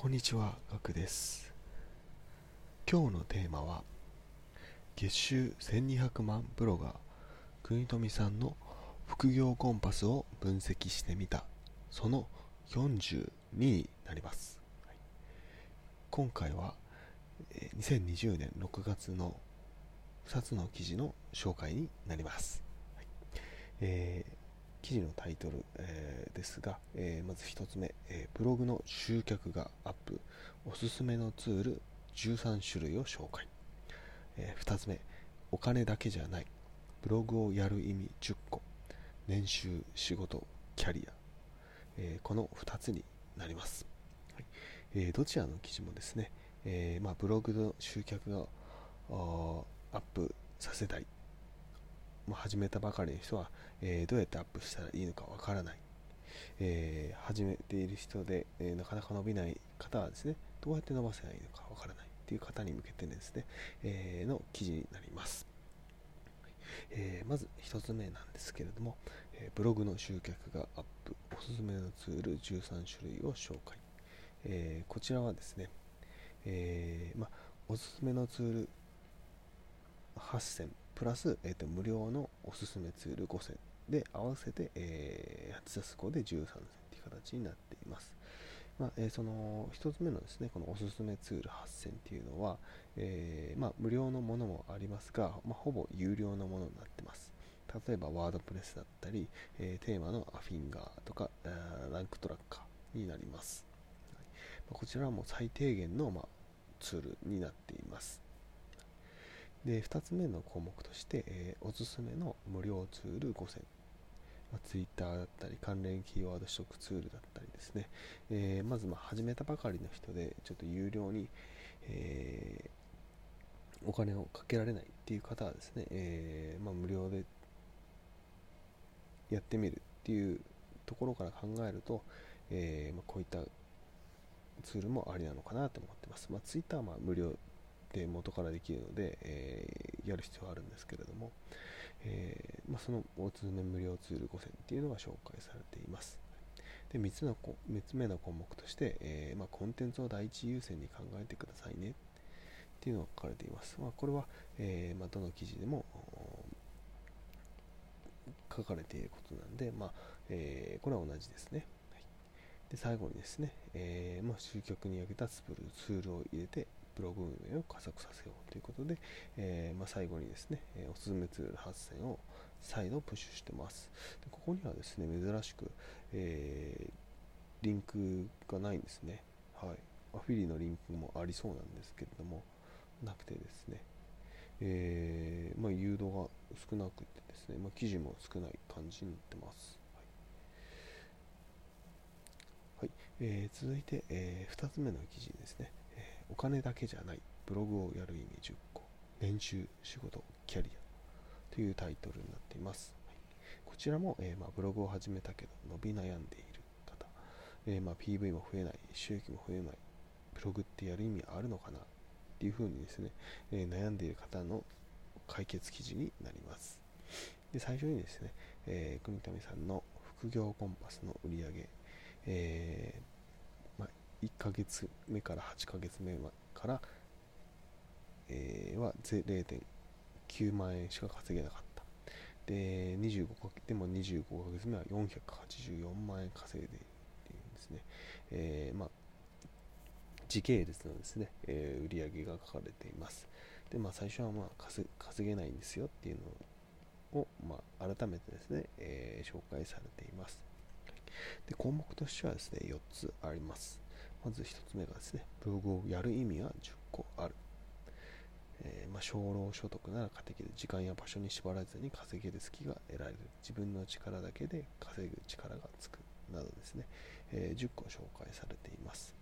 こんにちは、ガクです。今日のテーマは、月収1200万ブロガー、国富さんの副業コンパスを分析してみた、その42になります。はい今回は、2020年6月の2つの記事の紹介になります。はいえー記事のタイトル、えーですが、えーまず1つ目、えーブログの集客がアップ。おすすめのツール13種類を紹介、え2つ目お金だけじゃない。ブログをやる意味10個。年収仕事キャリア、えこの2つになります、はい。えーどちらの記事もですね、えまあ、ブログの集客がアップさせたいまあ始めたばかりの人は、えーどうやってアップしたらいいのかわからない、えー始めている人で、えーなかなか伸びない方はですねどうやって伸ばせばいいのかわからない。という方に向けてですね、えーの記事になります、えーまず1つ目なんですけれども、えーブログの集客がアップ。おすすめのツール13種類を紹介、えーこちらはですね、えーまあ、おすすめのツール8選プラス、えーと無料のおすすめツール5選で合わせて、えー、8たす5で13選という形になっています。まあえーその1つ目のですねこのおすすめツール8選っていうのは、えーまあ、無料のものもありますが、まあ、ほぼ有料のものになってます。例えばワードプレスだったり、えーテーマのアフィンガーとか、ランクトラッカーになります。はいまこちらはもう最低限の、ま、ツールになっています。で2つ目の項目として、えーおすすめの無料ツール5選、まあ、Twitter だったり関連キーワード取得ツールだったりですね、えーまずま始めたばかりの人でちょっと有料に、えーお金をかけられないっていう方はですね、えまあ、無料でやってみるっていうところから考えると、えまあ、こういったツールもありなのかなと思ってます。まあ、Twitter はま無料で元からできるので、えーやる必要はあるんですけれども、えーまあ、そのおすすめ無料ツール5選っていうのが紹介されています。で3つの3つ目の項目として、えーまあ、コンテンツを第一優先に考えてくださいねっていうのが書かれています。まあ、これは、えまあ、どの記事でも書かれていることなんで、まあえこれは同じですね。はい、で最後にですね、えまあ、集客に役立つツールを入れてブログ運営を加速させようということで、えーまあ、最後にですね、えおすすめツール8選を再度プッシュしてます。でここにはですね、珍しく、えーリンクがないんですね。はい。アフィリのリンクもありそうなんですけれども、なくてですね、えーまあ、誘導が少なくてですね、まあ、記事も少ない感じになってます。はい。はいえー続いて、え2つ目の記事ですね、お金だけじゃない、ブログをやる意味10個、年収、仕事、キャリアというタイトルになっています。はいこちらも、えーまあ、ブログを始めたけど伸び悩んでいる方、えーまあ、PV も増えない、収益も増えない、ブログってやる意味あるのかなっていうふうにですね、えー悩んでいる方の解決記事になります。で最初にですね、えー国富さんの副業コンパスの売り上げ、え、1ヶ月目から8ヶ月目から、えーは0.9万円しか稼げなかった。で、25かでも25ヶ月目は484万円稼いでいるっていうんですね。えーまあ、時系列のですね、えー売上が書かれています。で、まあ、最初はまあ稼稼げないんですよっていうのを、まあ、改めてですね、えー紹介されています。で項目としてはですね、4つあります。まず1つ目がですね、ブログをやる意味は10個ある。えーまあ、少労所得なら可敵で時間や場所に縛られずに稼げる隙が得られる。自分の力だけで稼ぐ力がつく。などですね、えー10個紹介されています、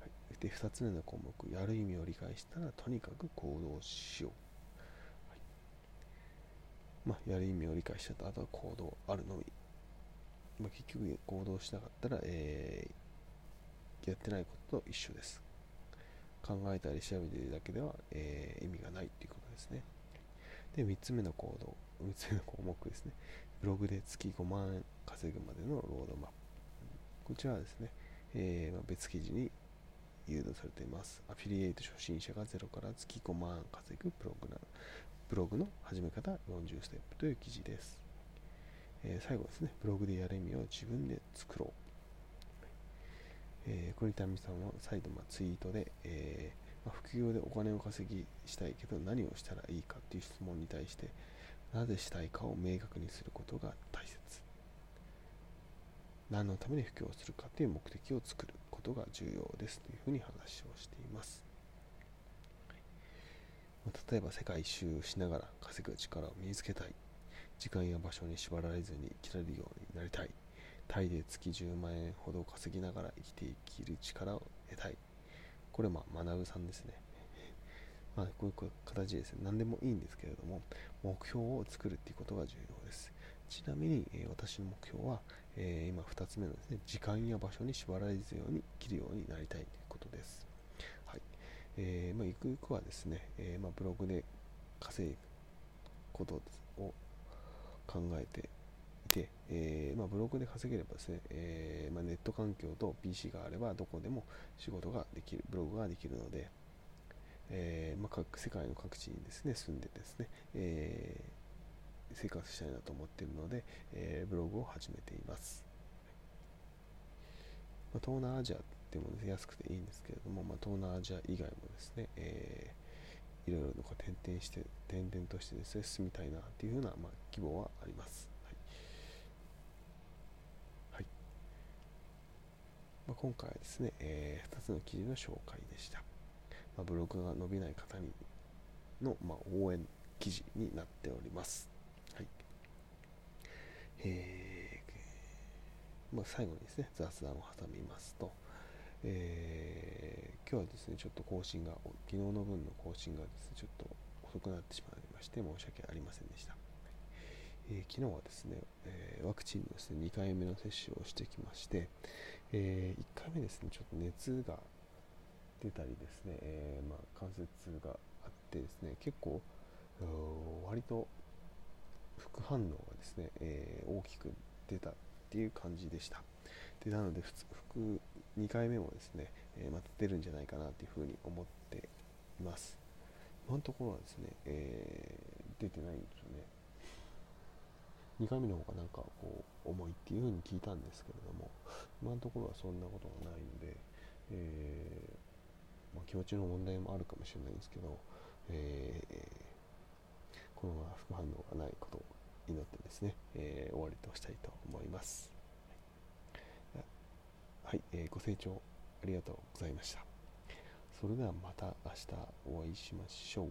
はい、で2つ目の項目やる意味を理解したらとにかく行動しよう、はい。まあ、やる意味を理解したとあとは行動あるのみ、まあ、結局行動しなかったら、えーやってないことと一緒です考えたり調べているだけでは、えー意味がないということですね。で、3つ目の行動、3つ目の項目ですね。ブログで月5万円稼ぐまでのロードマップ。こちらはですね、えーま別記事に誘導されています。アフィリエイト初心者がゼロから月5万円稼ぐプログラムブログの始め方40ステップという記事です。えー、最後ですね、ブログでやる意味を自分で作ろう。えー、これにさんは再度まあツイートで、えー、まあ、副業でお金を稼ぎしたいけど何をしたらいいかっていう質問に対してなぜしたいかを明確にすることが大切何のために布教するかという目的を作ることが重要ですというふうに話をしています。例えば世界一周しながら稼ぐ力を身につけたい。時間や場所に縛られずに生きられるようになりたい。タイで月10万円ほど稼ぎながら生きていける力を得たい。これまあ学さんですね。まあ、こういう形ですね。何でもいいんですけれども、目標を作るっていうことが重要です。ちなみに、えー、私の目標は、えー、今2つ目のですね、時間や場所に縛られずように生きるようになりたいということです。はい。えー、まあ、ゆくゆくはですね、えまあ、ブログで稼ぐことを考えてて、えまあ、ブログで稼げればですね、えまあネット環境と PC があればどこでも仕事ができる、ブログができるので、えまあ各世界の各地にですね、住んでですね、えー生活したいなと思っているので、えー、ブログを始めています、まあ、東南アジアでも、ね、安くていいんですけれども、まあ、東南アジア以外もですね、えー、いろいろと転々して転々としてですね進みたいなっていうふうな、まあ、希望はありますはいまあ、今回はですね、えー、2つの記事の紹介でした、まあ、ブログが伸びない方にの、ま、応援記事になっております。はい。えー、まあ、最後にですね、雑談を挟みますと、えー、今日はですね、ちょっと更新が、昨日の分の更新がですね、ちょっと遅くなってしまいまして、申し訳ありませんでした。えー、昨日はですね、え、ワクチンのですね、2回目の接種をしてきまして、えー、1回目ですね、ちょっと熱が出たりですね、えまあ、関節があってですね、結構、割と副反応がですね、えー、大きく出たっていう感じでした。でなので、副2回目もですね、え、また出るんじゃないかなというふうに思っています。今のところはですね、え、出てないんですよね。2回目の方がなんかこう重いっていうふうに聞いたんですけれども、今のところはそんなことがないので、えー、まあ、気持ちの問題もあるかもしれないんですけど、えー、このまま副反応がないことを祈ってですね、えー、終わりとしたいと思います。はい、えー、ご清聴ありがとうございました。それではまた明日お会いしましょう。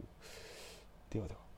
ではでは。